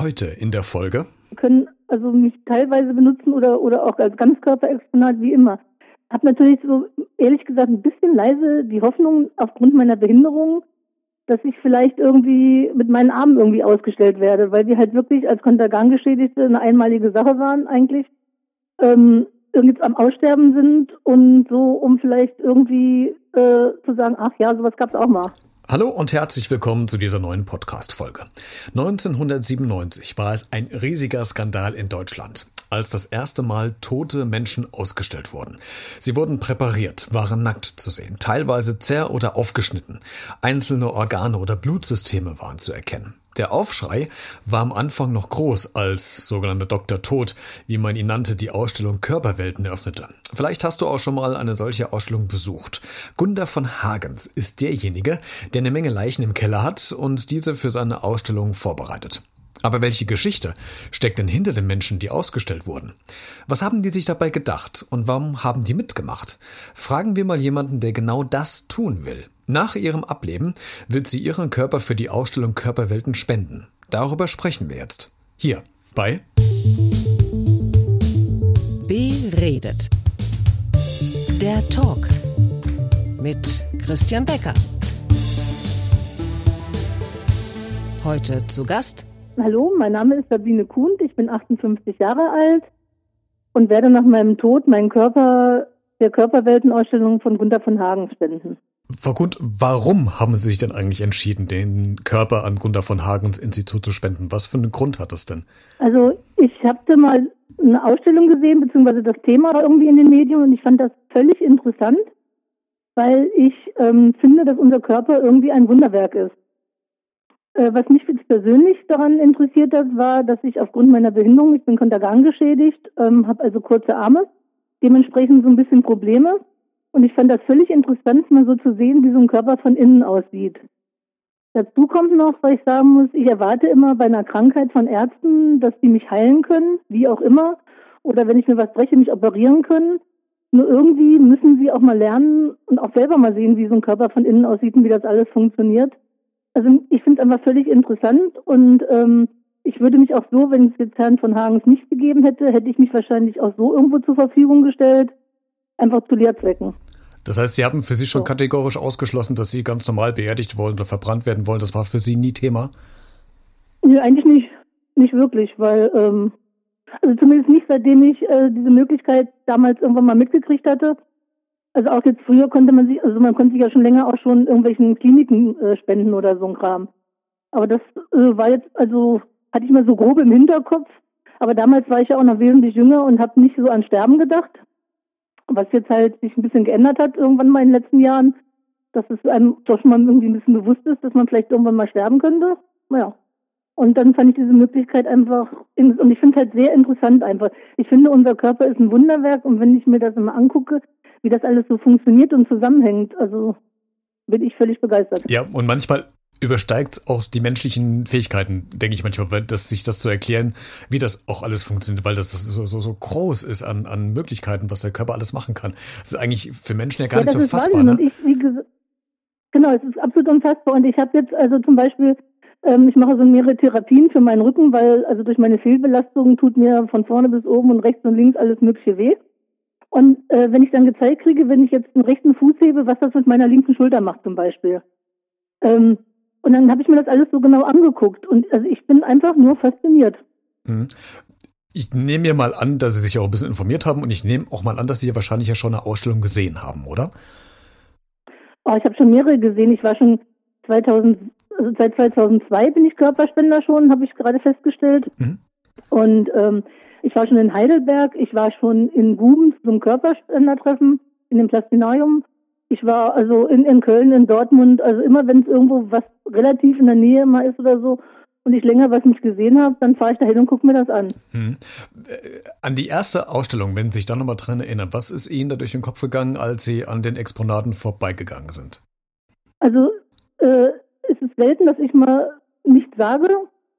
Heute in der Folge. Können also mich teilweise benutzen oder, oder auch als Ganzkörperexponat, wie immer. Hab natürlich so, ehrlich gesagt, ein bisschen leise die Hoffnung aufgrund meiner Behinderung, dass ich vielleicht irgendwie mit meinen Armen irgendwie ausgestellt werde, weil die halt wirklich als Kontergan-Geschädigte eine einmalige Sache waren eigentlich. Ähm, irgendwie am Aussterben sind und so, um vielleicht irgendwie äh, zu sagen, ach ja, sowas gab es auch mal. Hallo und herzlich willkommen zu dieser neuen Podcast-Folge. 1997 war es ein riesiger Skandal in Deutschland als das erste Mal tote Menschen ausgestellt wurden. Sie wurden präpariert, waren nackt zu sehen, teilweise zer- oder aufgeschnitten. Einzelne Organe oder Blutsysteme waren zu erkennen. Der Aufschrei war am Anfang noch groß, als sogenannter Dr. Tod, wie man ihn nannte, die Ausstellung Körperwelten eröffnete. Vielleicht hast du auch schon mal eine solche Ausstellung besucht. Gunda von Hagens ist derjenige, der eine Menge Leichen im Keller hat und diese für seine Ausstellung vorbereitet. Aber welche Geschichte steckt denn hinter den Menschen, die ausgestellt wurden? Was haben die sich dabei gedacht und warum haben die mitgemacht? Fragen wir mal jemanden, der genau das tun will. Nach ihrem Ableben will sie ihren Körper für die Ausstellung Körperwelten spenden. Darüber sprechen wir jetzt. Hier bei Beredet. Der Talk mit Christian Becker. Heute zu Gast. Hallo, mein Name ist Sabine Kuhnt, ich bin 58 Jahre alt und werde nach meinem Tod meinen Körper der Körperweltenausstellung von Gunther von Hagen spenden. Frau Kund, warum haben Sie sich denn eigentlich entschieden, den Körper an Gunda von Hagens Institut zu spenden? Was für einen Grund hat das denn? Also ich habe mal eine Ausstellung gesehen, beziehungsweise das Thema irgendwie in den Medien und ich fand das völlig interessant, weil ich ähm, finde, dass unser Körper irgendwie ein Wunderwerk ist. Äh, was mich jetzt persönlich daran interessiert hat, war, dass ich aufgrund meiner Behinderung, ich bin Kontergan geschädigt, ähm, habe also kurze Arme, dementsprechend so ein bisschen Probleme und ich fand das völlig interessant, mal so zu sehen, wie so ein Körper von innen aussieht. Dazu kommt noch, weil ich sagen muss, ich erwarte immer bei einer Krankheit von Ärzten, dass die mich heilen können, wie auch immer. Oder wenn ich mir was breche, mich operieren können. Nur irgendwie müssen sie auch mal lernen und auch selber mal sehen, wie so ein Körper von innen aussieht und wie das alles funktioniert. Also ich finde es einfach völlig interessant und ähm, ich würde mich auch so, wenn es jetzt Herrn von Hagens nicht gegeben hätte, hätte ich mich wahrscheinlich auch so irgendwo zur Verfügung gestellt einfach zu Lehrzwecken. Das heißt, Sie haben für sich schon so. kategorisch ausgeschlossen, dass Sie ganz normal beerdigt wollen oder verbrannt werden wollen. Das war für Sie nie Thema? Nee, eigentlich nicht. Nicht wirklich, weil, ähm, also zumindest nicht seitdem ich äh, diese Möglichkeit damals irgendwann mal mitgekriegt hatte. Also auch jetzt früher konnte man sich, also man konnte sich ja schon länger auch schon irgendwelchen Kliniken äh, spenden oder so ein Kram. Aber das äh, war jetzt, also hatte ich mal so grob im Hinterkopf. Aber damals war ich ja auch noch wesentlich jünger und habe nicht so an Sterben gedacht was jetzt halt sich ein bisschen geändert hat irgendwann mal in den letzten Jahren, dass es einem doch mal irgendwie ein bisschen bewusst ist, dass man vielleicht irgendwann mal sterben könnte. Naja. Und dann fand ich diese Möglichkeit einfach, und ich finde es halt sehr interessant einfach. Ich finde, unser Körper ist ein Wunderwerk und wenn ich mir das immer angucke, wie das alles so funktioniert und zusammenhängt, also bin ich völlig begeistert. Ja, und manchmal übersteigt auch die menschlichen Fähigkeiten, denke ich manchmal, weil das, sich das zu erklären, wie das auch alles funktioniert, weil das so, so, so groß ist an, an Möglichkeiten, was der Körper alles machen kann. Das ist eigentlich für Menschen ja gar ja, nicht so fassbar. Ne? Ich, gesagt, genau, es ist absolut unfassbar. Und ich habe jetzt also zum Beispiel, ähm, ich mache so mehrere Therapien für meinen Rücken, weil also durch meine Fehlbelastung tut mir von vorne bis oben und rechts und links alles Mögliche weh. Und äh, wenn ich dann gezeigt kriege, wenn ich jetzt einen rechten Fuß hebe, was das mit meiner linken Schulter macht zum Beispiel. Ähm, und dann habe ich mir das alles so genau angeguckt. Und also ich bin einfach nur fasziniert. Mhm. Ich nehme mir mal an, dass Sie sich auch ein bisschen informiert haben und ich nehme auch mal an, dass Sie ja wahrscheinlich ja schon eine Ausstellung gesehen haben, oder? Oh, ich habe schon mehrere gesehen. Ich war schon 2000, also seit 2002 bin ich Körperspender schon, habe ich gerade festgestellt. Mhm. Und ähm, ich war schon in Heidelberg, ich war schon in Guben zum Körperspendertreffen in dem Plastinarium. Ich war also in, in Köln, in Dortmund, also immer wenn es irgendwo was relativ in der Nähe mal ist oder so und ich länger was nicht gesehen habe, dann fahre ich dahin und gucke mir das an. Hm. Äh, an die erste Ausstellung, wenn Sie sich da nochmal dran erinnern, was ist Ihnen da durch den Kopf gegangen, als Sie an den Exponaten vorbeigegangen sind? Also äh, es ist selten, dass ich mal nichts sage.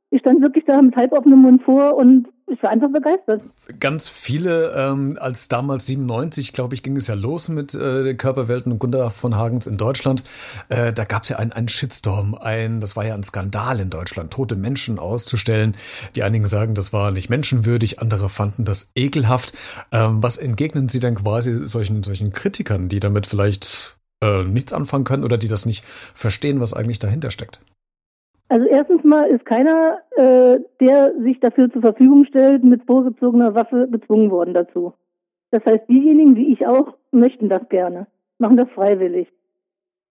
Ich stand wirklich da mit halboffenem Mund vor und ich war einfach begeistert. Ganz viele, ähm, als damals 97, glaube ich, ging es ja los mit äh, Körperwelten und Gunda von Hagens in Deutschland. Äh, da gab es ja einen, einen Shitstorm, ein, das war ja ein Skandal in Deutschland, tote Menschen auszustellen. Die einigen sagen, das war nicht menschenwürdig, andere fanden das ekelhaft. Ähm, was entgegnen Sie denn quasi solchen, solchen Kritikern, die damit vielleicht äh, nichts anfangen können oder die das nicht verstehen, was eigentlich dahinter steckt? Also erstens mal ist keiner, äh, der sich dafür zur Verfügung stellt, mit vorgezogener Waffe gezwungen worden dazu. Das heißt, diejenigen, wie ich auch, möchten das gerne, machen das freiwillig.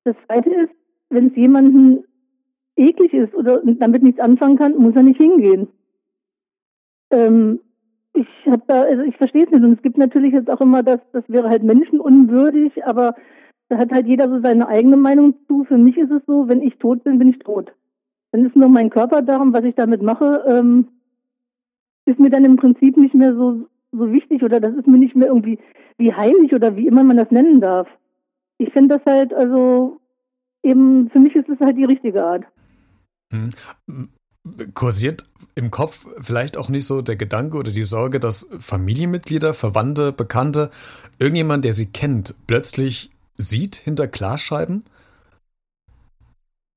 Das Zweite ist, wenn es jemanden eklig ist oder damit nichts anfangen kann, muss er nicht hingehen. Ähm, ich habe da, also ich verstehe es nicht. Und es gibt natürlich jetzt auch immer das, das wäre halt menschenunwürdig, aber da hat halt jeder so seine eigene Meinung zu. Für mich ist es so, wenn ich tot bin, bin ich tot. Dann ist nur mein Körper darum, was ich damit mache, ähm, ist mir dann im Prinzip nicht mehr so, so wichtig oder das ist mir nicht mehr irgendwie wie heilig oder wie immer man das nennen darf. Ich finde das halt, also eben, für mich ist es halt die richtige Art. Hm. Kursiert im Kopf vielleicht auch nicht so der Gedanke oder die Sorge, dass Familienmitglieder, Verwandte, Bekannte, irgendjemand, der sie kennt, plötzlich sieht hinter Glasscheiben?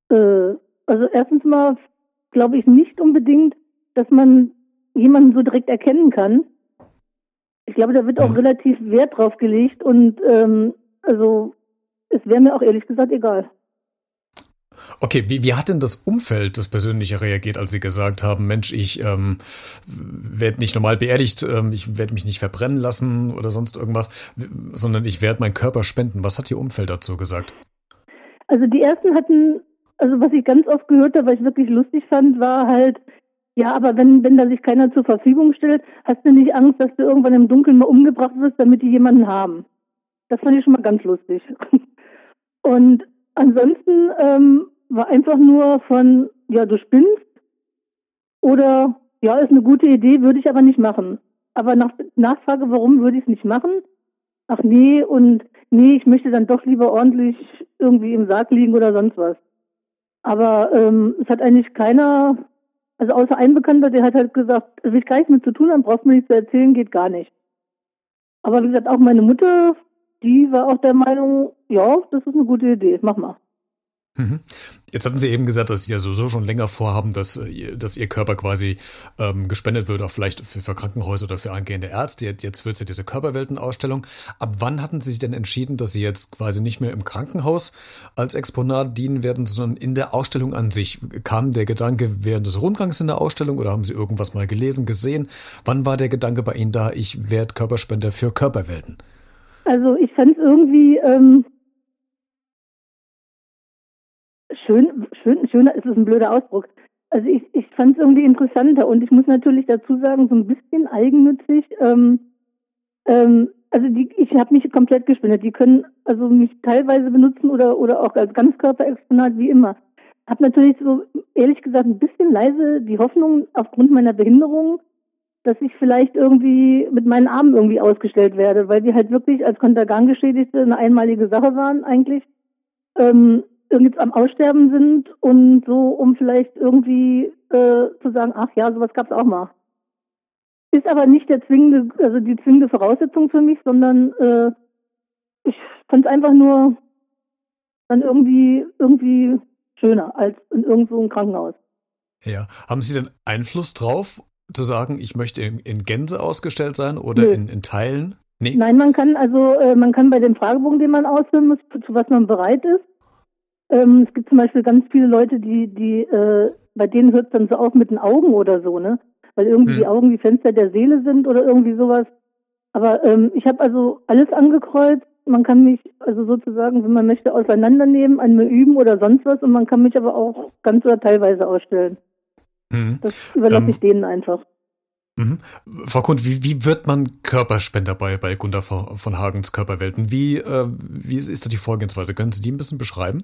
Äh, also erstens mal glaube ich nicht unbedingt, dass man jemanden so direkt erkennen kann. Ich glaube, da wird auch mhm. relativ Wert drauf gelegt und ähm, also es wäre mir auch ehrlich gesagt egal. Okay, wie, wie hat denn das Umfeld, das Persönliche reagiert, als Sie gesagt haben, Mensch, ich ähm, werde nicht normal beerdigt, ähm, ich werde mich nicht verbrennen lassen oder sonst irgendwas, sondern ich werde meinen Körper spenden. Was hat Ihr Umfeld dazu gesagt? Also die ersten hatten also was ich ganz oft gehört habe, was ich wirklich lustig fand, war halt, ja, aber wenn, wenn da sich keiner zur Verfügung stellt, hast du nicht Angst, dass du irgendwann im Dunkeln mal umgebracht wirst, damit die jemanden haben. Das fand ich schon mal ganz lustig. Und ansonsten ähm, war einfach nur von, ja, du spinnst oder ja, ist eine gute Idee, würde ich aber nicht machen. Aber nach Nachfrage, warum würde ich es nicht machen? Ach nee, und nee, ich möchte dann doch lieber ordentlich irgendwie im Sarg liegen oder sonst was. Aber ähm, es hat eigentlich keiner, also außer ein Bekannter, der hat halt gesagt, will ich gar nichts mit zu tun haben, brauchst du mir nichts zu erzählen, geht gar nicht. Aber wie gesagt, auch meine Mutter, die war auch der Meinung, ja, das ist eine gute Idee, mach mal. Mhm. Jetzt hatten Sie eben gesagt, dass Sie ja sowieso schon länger vorhaben, dass, äh, dass Ihr Körper quasi ähm, gespendet wird, auch vielleicht für, für Krankenhäuser oder für angehende Ärzte. Jetzt wird es ja diese Körperweltenausstellung. Ab wann hatten Sie sich denn entschieden, dass Sie jetzt quasi nicht mehr im Krankenhaus als Exponat dienen werden, sondern in der Ausstellung an sich? Kam der Gedanke während des Rundgangs in der Ausstellung oder haben Sie irgendwas mal gelesen, gesehen? Wann war der Gedanke bei Ihnen da, ich werde Körperspender für Körperwelten? Also ich fand es irgendwie ähm, schön, schön, schöner ist es ein blöder Ausdruck. Also ich, ich fand es irgendwie interessanter und ich muss natürlich dazu sagen, so ein bisschen eigennützig. Ähm, ähm, also die, ich habe mich komplett gespendet. Die können also mich teilweise benutzen oder oder auch als Ganzkörperexponat wie immer. Habe natürlich so ehrlich gesagt ein bisschen leise die Hoffnung aufgrund meiner Behinderung, dass ich vielleicht irgendwie mit meinen Armen irgendwie ausgestellt werde, weil die halt wirklich als Kontergan-Geschädigte eine einmalige Sache waren eigentlich. Ähm, irgendwie am Aussterben sind und so, um vielleicht irgendwie äh, zu sagen, ach ja, sowas gab es auch mal. Ist aber nicht der zwingende, also die zwingende Voraussetzung für mich, sondern äh, ich fand es einfach nur dann irgendwie irgendwie schöner als in irgendwo ein Krankenhaus. Ja, haben Sie denn Einfluss drauf, zu sagen, ich möchte in, in Gänse ausgestellt sein oder in, in, Teilen? Nee. Nein, man kann also äh, man kann bei dem Fragebogen, den man ausfüllen muss, zu was man bereit ist, ähm, es gibt zum Beispiel ganz viele Leute, die, die, äh, bei denen hört es dann so auf mit den Augen oder so, ne? Weil irgendwie hm. die Augen die Fenster der Seele sind oder irgendwie sowas. Aber ähm, ich habe also alles angekreuzt. Man kann mich also sozusagen, wenn man möchte, auseinandernehmen, an mir üben oder sonst was. Und man kann mich aber auch ganz oder teilweise ausstellen. Hm. Das überlasse ähm, ich denen einfach. Mhm. Frau Kund, wie, wie wird man Körperspender bei, bei Gunda von Hagens Körperwelten? Wie, äh, wie ist, ist da die Vorgehensweise? Können Sie die ein bisschen beschreiben?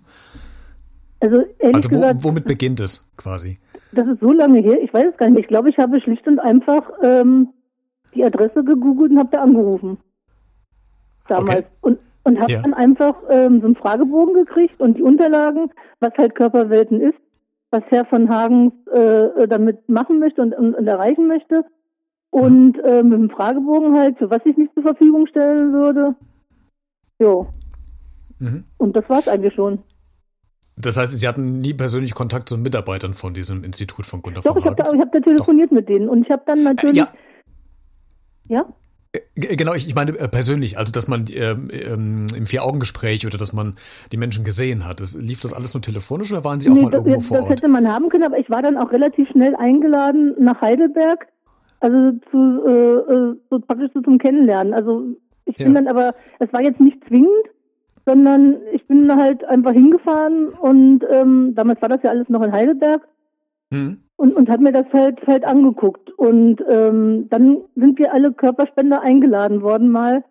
Also, also wo, gesagt, womit beginnt es quasi? Das ist so lange her, ich weiß es gar nicht. Ich glaube, ich habe schlicht und einfach ähm, die Adresse gegoogelt und habe da angerufen. Damals. Okay. Und, und habe ja. dann einfach ähm, so einen Fragebogen gekriegt und die Unterlagen, was halt Körperwelten ist, was Herr von Hagens äh, damit machen möchte und, und, und erreichen möchte. Und äh, mit dem Fragebogen halt, für was ich mich zur Verfügung stellen würde. Jo. Mhm. Und das war's eigentlich schon. Das heißt, Sie hatten nie persönlich Kontakt zu Mitarbeitern von diesem Institut von Gunter Doch, von ich habe da, ich hab da telefoniert mit denen und ich habe dann natürlich. ja. ja? G- Genau, ich, ich meine äh, persönlich, also dass man ähm, ähm, im Vier-Augen-Gespräch oder dass man die Menschen gesehen hat. Das, lief das alles nur telefonisch oder waren Sie auch Nee, mal das, irgendwo das, vor das Ort? hätte man haben können, aber ich war dann auch relativ schnell eingeladen nach Heidelberg, also zu äh, äh, so praktisch so zum Kennenlernen. Also ich bin Ja. dann aber, es war jetzt nicht zwingend, sondern ich bin halt einfach hingefahren und ähm, damals war das ja alles noch in Heidelberg Hm? und, und habe mir das halt halt angeguckt. Und ähm, dann sind wir alle Körperspender eingeladen worden mal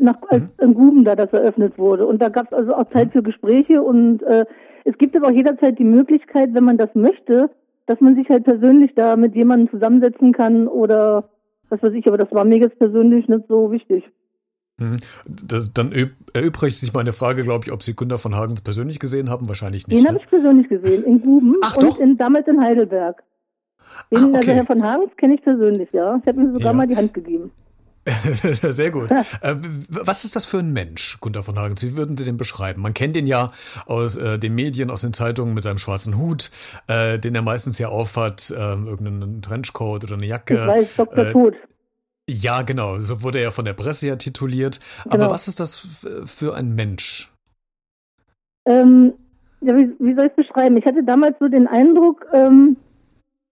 nach als in Guben da das eröffnet wurde. Und da gab es also auch Zeit für Gespräche und äh, es gibt aber auch jederzeit die Möglichkeit, wenn man das möchte, dass man sich halt persönlich da mit jemandem zusammensetzen kann oder was weiß ich, aber das war mir jetzt persönlich nicht so wichtig. Mhm. Das, dann üb- erübrigt sich meine Frage, glaube ich, ob Sie Gunter von Hagens persönlich gesehen haben. Wahrscheinlich nicht. Den habe Ne? ich persönlich gesehen, in Guben Ach, und in, damals in Heidelberg. Den, Ah, also okay. Herr von Hagens kenne ich persönlich, ja. Ich habe ihm sogar Ja. mal die Hand gegeben. Sehr gut. Äh, was ist das für ein Mensch, Gunter von Hagens? Wie würden Sie den beschreiben? Man kennt ihn ja aus äh, den Medien, aus den Zeitungen mit seinem schwarzen Hut, äh, den er meistens ja aufhat, ähm, irgendeinen Trenchcoat oder eine Jacke. Ich weiß, Dr. Äh, Tod. Ja, genau. So wurde er von der Presse ja tituliert. Genau. Aber was ist das für ein Mensch? Ähm, ja, wie, wie soll ich es beschreiben? Ich hatte damals so den Eindruck, ähm,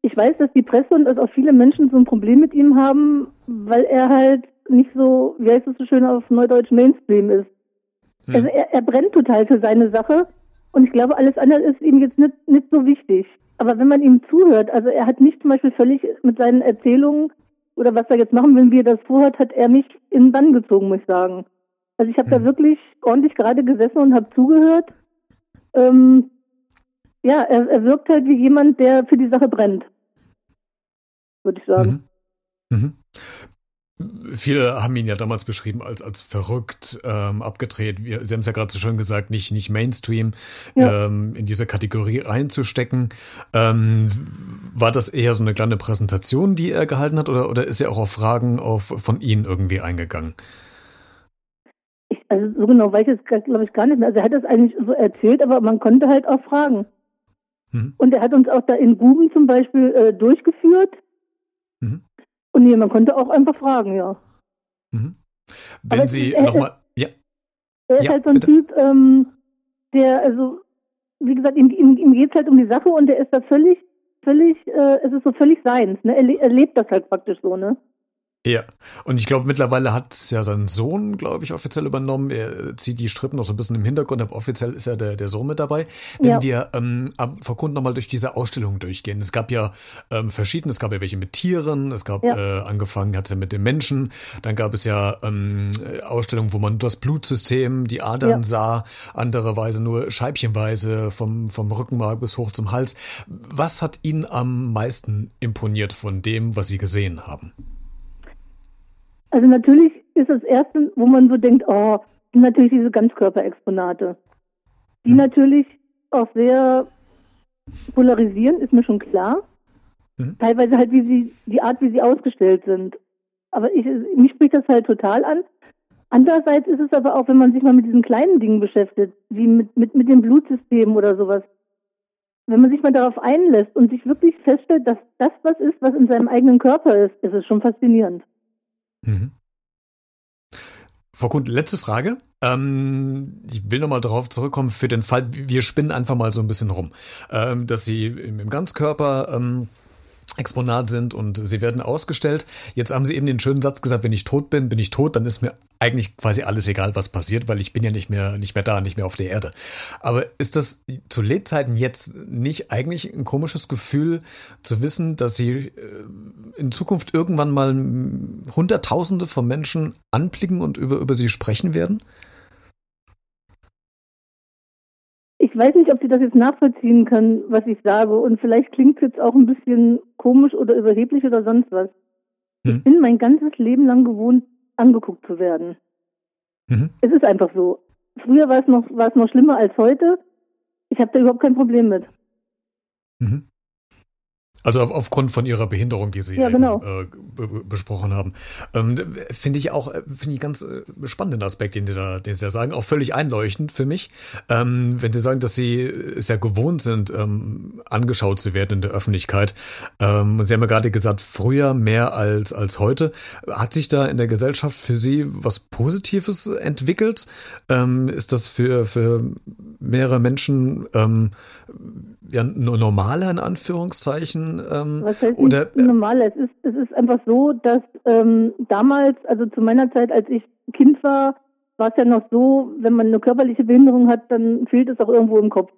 ich weiß, dass die Presse und dass auch viele Menschen so ein Problem mit ihm haben, weil er halt nicht so, wie heißt es so schön auf Neudeutsch, Mainstream ist. Hm. Also er, er brennt total für seine Sache und ich glaube, alles andere ist ihm jetzt nicht, nicht so wichtig. Aber wenn man ihm zuhört, also er hat mich zum Beispiel völlig mit seinen Erzählungen oder was er jetzt machen will, wie er das vorhat, hat er mich in den Bann gezogen, muss ich sagen. Also ich habe da Hm. wirklich ordentlich gerade gesessen und habe zugehört. Ähm, ja, er, er wirkt halt wie jemand, der für die Sache brennt, würde ich sagen. Mhm. Mhm. Viele haben ihn ja damals beschrieben als, als verrückt, ähm, abgedreht. Wir, Sie haben es ja gerade so schön gesagt, nicht, nicht Mainstream Ja. ähm, in diese Kategorie reinzustecken. Ähm, war das eher so eine kleine Präsentation, die er gehalten hat, oder, oder ist er auch auf Fragen auf, von Ihnen irgendwie eingegangen? Ich, also so genau weiß ich es, glaube ich, gar nicht mehr. Also er hat das eigentlich so erzählt, aber man konnte halt auch fragen. Mhm. Und er hat uns auch da in Guben zum Beispiel äh, durchgeführt. Und nee, man konnte auch einfach fragen, ja. Mhm. Wenn Sie nochmal. Ja, Er ist Ja, halt so ein bitte. Typ, ähm, der, also, wie gesagt, ihm, ihm, ihm geht es halt um die Sache und er ist da völlig, völlig, äh, es ist so völlig seins, ne? Er, er lebt das halt praktisch so, ne? Ja, und ich glaube, mittlerweile hat es ja sein Sohn, glaube ich, offiziell übernommen. Er zieht die Strippen noch so ein bisschen im Hintergrund, aber offiziell ist ja der, der Sohn mit dabei. Wenn Ja. wir ähm, vor Kunden nochmal durch diese Ausstellung durchgehen. Es gab ja ähm, verschiedene, es gab ja welche mit Tieren, es gab Ja. äh, angefangen, hat es ja mit den Menschen, dann gab es ja ähm, Ausstellungen, wo man das Blutsystem, die Adern Ja. sah, andererweise nur scheibchenweise vom, vom Rückenmark bis hoch zum Hals. Was hat Ihnen am meisten imponiert von dem, was Sie gesehen haben? Also natürlich ist das Erste, wo man so denkt, oh, sind natürlich diese Ganzkörperexponate. Die Mhm. natürlich auch sehr polarisieren, ist mir schon klar. Mhm. Teilweise halt wie sie, die Art, wie sie ausgestellt sind. Aber ich, mich spricht das halt total an. Andererseits ist es aber auch, wenn man sich mal mit diesen kleinen Dingen beschäftigt, wie mit, mit, mit dem Blutsystem oder sowas, wenn man sich mal darauf einlässt und sich wirklich feststellt, dass das was ist, was in seinem eigenen Körper ist, ist es schon faszinierend. Mhm. Frau Kund, letzte Frage. Ähm, ich will nochmal darauf zurückkommen, für den Fall, wir spinnen einfach mal so ein bisschen rum, ähm, dass Sie im, Ganzkörper ähm, Exponat sind und sie werden ausgestellt. Jetzt haben Sie eben den schönen Satz gesagt, wenn ich tot bin, bin ich tot, dann ist mir eigentlich quasi alles egal, was passiert, weil ich bin ja nicht mehr, nicht mehr da, nicht mehr auf der Erde. Aber ist das zu Lebzeiten jetzt nicht eigentlich ein komisches Gefühl zu wissen, dass Sie äh, in Zukunft irgendwann mal Hunderttausende von Menschen anblicken und über, über Sie sprechen werden? Ich weiß nicht, ob Sie das jetzt nachvollziehen können, was ich sage. Und vielleicht klingt es jetzt auch ein bisschen komisch oder überheblich oder sonst was. Hm. Ich bin mein ganzes Leben lang gewohnt, angeguckt zu werden. Mhm. Es ist einfach so. Früher war es noch, war es noch schlimmer als heute. Ich habe da überhaupt kein Problem mit. Mhm. Also auf, aufgrund von ihrer Behinderung, die Sie ja, genau. eben, äh, besprochen haben. Ähm, finde ich auch, äh, finde ich ganz äh, spannenden Aspekt, den Sie da, den Sie da sagen, auch völlig einleuchtend für mich. Ähm, wenn Sie sagen, dass Sie es ja gewohnt sind, ähm, angeschaut zu werden in der Öffentlichkeit. Ähm, Sie haben ja gerade gesagt, früher mehr als, als heute. Hat sich da in der Gesellschaft für Sie was Positives entwickelt? Ähm, ist das für, für mehrere Menschen ähm, ja, normaler in Anführungszeichen? Ähm, Was heißt oder, nicht normal? Es ist, es ist einfach so, dass ähm, damals, also zu meiner Zeit, als ich Kind war, war es ja noch so, wenn man eine körperliche Behinderung hat, dann fehlt es auch irgendwo im Kopf.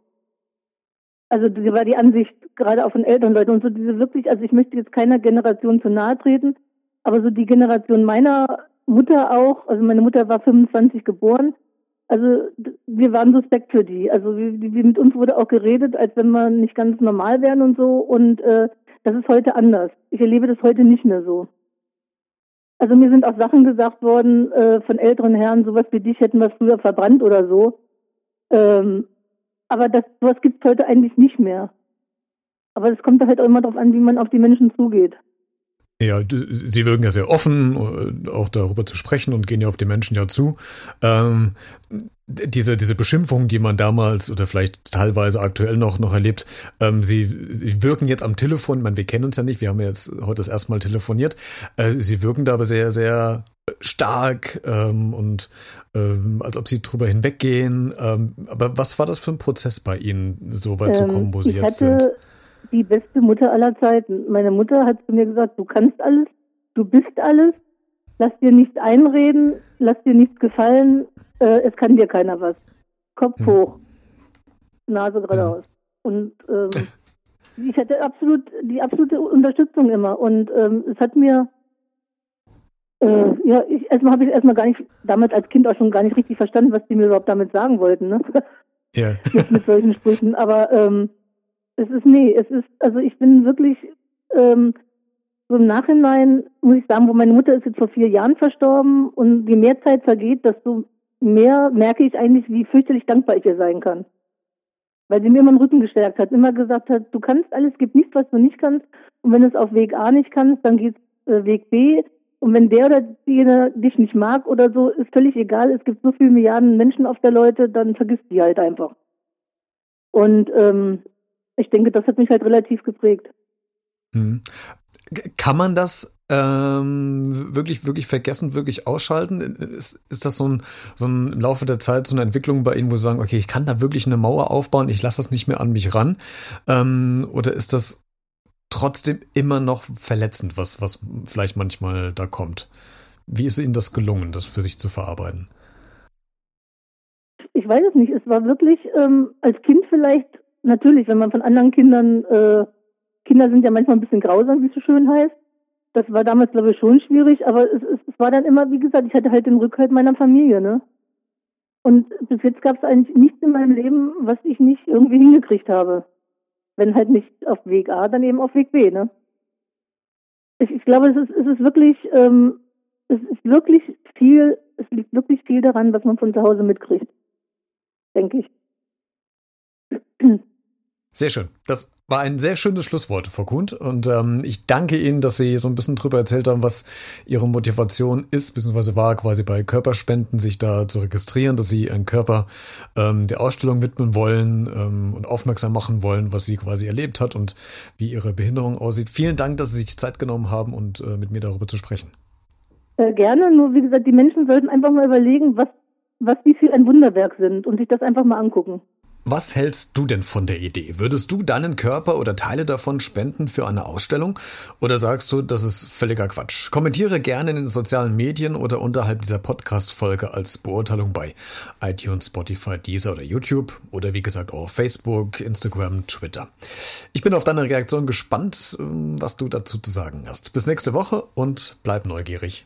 Also die war die Ansicht gerade auch von älteren Leuten und so diese wirklich, also ich möchte jetzt keiner Generation zu nahe treten, aber so die Generation meiner Mutter auch, also meine Mutter war 25 geboren, also wir waren suspekt für die. Also wie, wie mit uns wurde auch geredet, als wenn wir nicht ganz normal wären und so. Und äh, das ist heute anders. Ich erlebe das heute nicht mehr so. Also mir sind auch Sachen gesagt worden äh, von älteren Herren, sowas wie dich hätten wir früher verbrannt oder so. Ähm, aber das, sowas gibt es heute eigentlich nicht mehr. Aber es kommt halt auch immer darauf an, wie man auf die Menschen zugeht. Ja, sie wirken ja sehr offen, äh, auch darüber zu sprechen und gehen ja auf die Menschen ja zu. Ähm, diese, diese Beschimpfungen, die man damals oder vielleicht teilweise aktuell noch, noch erlebt, ähm, sie, sie wirken jetzt am Telefon, man, wir kennen uns ja nicht, wir haben ja jetzt heute das erste Mal telefoniert, äh, sie wirken da aber sehr, sehr stark ähm, und ähm, als ob sie drüber hinweggehen. Ähm, aber was war das für ein Prozess bei Ihnen, so weit zu ähm, kommen, wo Sie jetzt sind? Die beste Mutter aller Zeiten. Meine Mutter hat zu mir gesagt, du kannst alles, du bist alles, lass dir nichts einreden, lass dir nichts gefallen, äh, es kann dir keiner was. Kopf hm. hoch, Nase geradeaus. Und ähm, ich hatte absolut die absolute Unterstützung immer. Und ähm, es hat mir äh, ja, ich, erstmal habe ich erstmal gar nicht, damals als Kind auch schon gar nicht richtig verstanden, was die mir überhaupt damit sagen wollten, ne? Ja. mit, mit solchen Sprüchen. Aber ähm, es ist, nee, es ist, also ich bin wirklich, ähm, so im Nachhinein muss ich sagen, wo meine Mutter ist jetzt vor vier Jahren verstorben und je mehr Zeit vergeht, desto mehr merke ich eigentlich, wie fürchterlich dankbar ich ihr sein kann. Weil sie mir immer den Rücken gestärkt hat, immer gesagt hat, du kannst alles, gibt nichts, was du nicht kannst. Und wenn du es auf Weg A nicht kannst, dann geht's äh, Weg B. Und wenn der oder diejenige dich nicht mag oder so, ist völlig egal. Es gibt so viele Milliarden Menschen auf der Leute, dann vergisst die halt einfach. Und ähm, ich denke, das hat mich halt relativ geprägt. Hm. Kann man das ähm, wirklich, wirklich vergessen, wirklich ausschalten? Ist, ist das so ein, so ein im Laufe der Zeit so eine Entwicklung bei Ihnen, wo Sie sagen, okay, ich kann da wirklich eine Mauer aufbauen, ich lasse das nicht mehr an mich ran? Ähm, oder ist das trotzdem immer noch verletzend, was, was vielleicht manchmal da kommt? Wie ist Ihnen das gelungen, das für sich zu verarbeiten? Ich weiß es nicht. Es war wirklich ähm, als Kind vielleicht natürlich, wenn man von anderen Kindern, äh, Kinder sind ja manchmal ein bisschen grausam, wie es so schön heißt. Das war damals, glaube ich, schon schwierig, aber es, es, es war dann immer, wie gesagt, ich hatte halt den Rückhalt meiner Familie, ne? Und bis jetzt gab es eigentlich nichts in meinem Leben, was ich nicht irgendwie hingekriegt habe. Wenn halt nicht auf Weg A, dann eben auf Weg B, ne? Ich, ich glaube, es ist, es ist wirklich, ähm, es ist wirklich viel, es liegt wirklich viel daran, was man von zu Hause mitkriegt. Denke ich. Sehr schön. Das war ein sehr schönes Schlusswort, Frau Kuhn. Und ähm, ich danke Ihnen, dass Sie so ein bisschen drüber erzählt haben, was Ihre Motivation ist, beziehungsweise war quasi bei Körperspenden, sich da zu registrieren, dass Sie einen Körper ähm, der Ausstellung widmen wollen ähm, und aufmerksam machen wollen, was sie quasi erlebt hat und wie Ihre Behinderung aussieht. Vielen Dank, dass Sie sich Zeit genommen haben und äh, mit mir darüber zu sprechen. Äh, gerne, nur wie gesagt, die Menschen sollten einfach mal überlegen, was, was die für ein Wunderwerk sind und sich das einfach mal angucken. Was hältst du denn von der Idee? Würdest du deinen Körper oder Teile davon spenden für eine Ausstellung? Oder sagst du, das ist völliger Quatsch? Kommentiere gerne in den sozialen Medien oder unterhalb dieser Podcast-Folge als Beurteilung bei iTunes, Spotify, Deezer oder YouTube oder wie gesagt auch Facebook, Instagram, Twitter. Ich bin auf deine Reaktion gespannt, was du dazu zu sagen hast. Bis nächste Woche und bleib neugierig.